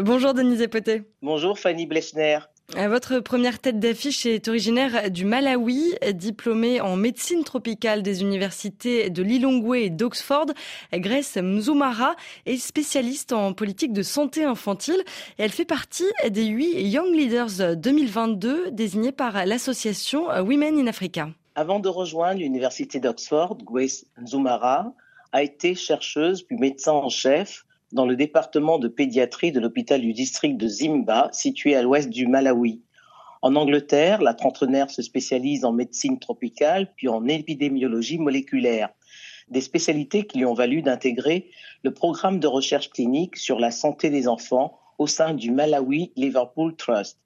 Bonjour Denise Epoté. Bonjour Fanny Blechner. Votre première tête d'affiche est originaire du Malawi, diplômée en médecine tropicale des universités de Lilongwe et d'Oxford. Grace Mzumara est spécialiste en politique de santé infantile et elle fait partie des huit Young Leaders 2022 désignés par l'association Women in Africa. Avant de rejoindre l'université d'Oxford, Grace Mzumara a été chercheuse puis médecin en chef dans le département de pédiatrie de l'hôpital du district de Zimba, situé à l'ouest du Malawi. En Angleterre, la trentenaire se spécialise en médecine tropicale puis en épidémiologie moléculaire, des spécialités qui lui ont valu d'intégrer le programme de recherche clinique sur la santé des enfants au sein du Malawi Liverpool Trust.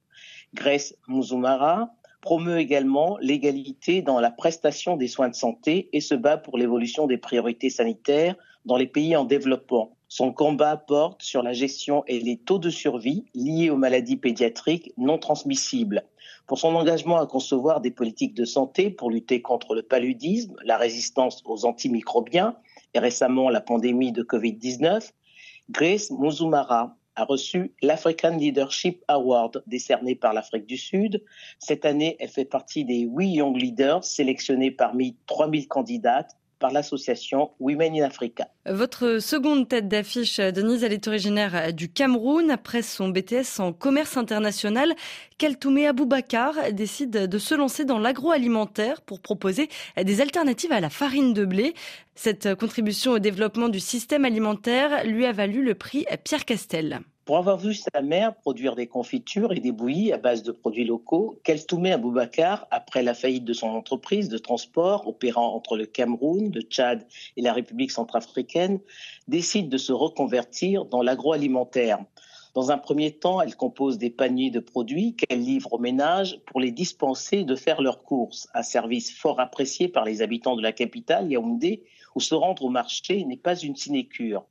Grace Muzumara promeut également l'égalité dans la prestation des soins de santé et se bat pour l'évolution des priorités sanitaires dans les pays en développement. Son combat porte sur la gestion et les taux de survie liés aux maladies pédiatriques non transmissibles. Pour son engagement à concevoir des politiques de santé pour lutter contre le paludisme, la résistance aux antimicrobiens et récemment la pandémie de Covid-19, Grace Muzumara a reçu l'African Leadership Award décerné par l'Afrique du Sud. Cette année, elle fait partie des huit Young Leaders sélectionnés parmi 3000 candidates par l'association Women in Africa. Votre seconde tête d'affiche, Denise, elle est originaire du Cameroun. Après son BTS en commerce international, Keltoumé Aboubakar décide de se lancer dans l'agroalimentaire pour proposer des alternatives à la farine de blé. Cette contribution au développement du système alimentaire lui a valu le prix Pierre Castel. Pour avoir vu sa mère produire des confitures et des bouillies à base de produits locaux, Kelstoumé Aboubacar, après la faillite de son entreprise de transport opérant entre le Cameroun, le Tchad et la République centrafricaine, décide de se reconvertir dans l'agroalimentaire. Dans un premier temps, elle compose des paniers de produits qu'elle livre aux ménages pour les dispenser de faire leurs courses, un service fort apprécié par les habitants de la capitale, Yaoundé, où se rendre au marché n'est pas une sinécure.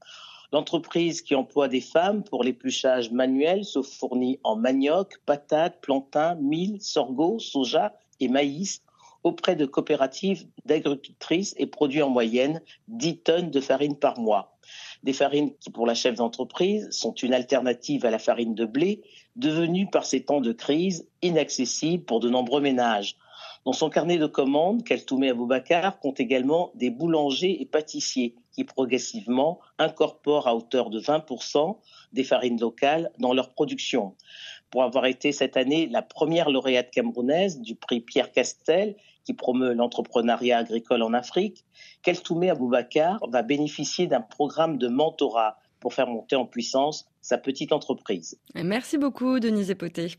L'entreprise qui emploie des femmes pour l'épluchage manuel se fournit en manioc, patates, plantains, mil, sorgho, soja et maïs auprès de coopératives d'agricultrices et produit en moyenne 10 tonnes de farine par mois. Des farines qui, pour la chef d'entreprise, sont une alternative à la farine de blé, devenue par ces temps de crise inaccessible pour de nombreux ménages. Dans son carnet de commandes, Kaltoumé Aboubacar compte également des boulangers et pâtissiers qui progressivement incorporent à hauteur de 20% des farines locales dans leur production. Pour avoir été cette année la première lauréate camerounaise du prix Pierre Castel, qui promeut l'entrepreneuriat agricole en Afrique, Keltoumé Aboubacar va bénéficier d'un programme de mentorat pour faire monter en puissance sa petite entreprise. Merci beaucoup, Denise Epoté.